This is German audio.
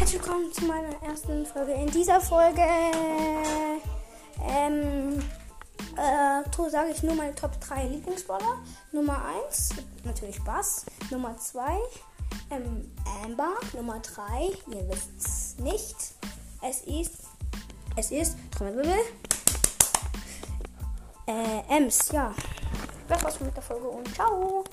herzlich willkommen zu meiner ersten Folge. In dieser Folge ähm, äh, sage ich nur meine Top 3 Lieblingsballer. Nummer 1, natürlich Bass. Nummer 2, ähm, Amber. Nummer 3, ihr wisst es nicht. Es ist, es ist, äh, Ems, ja. Das war's mit der Folge und ciao.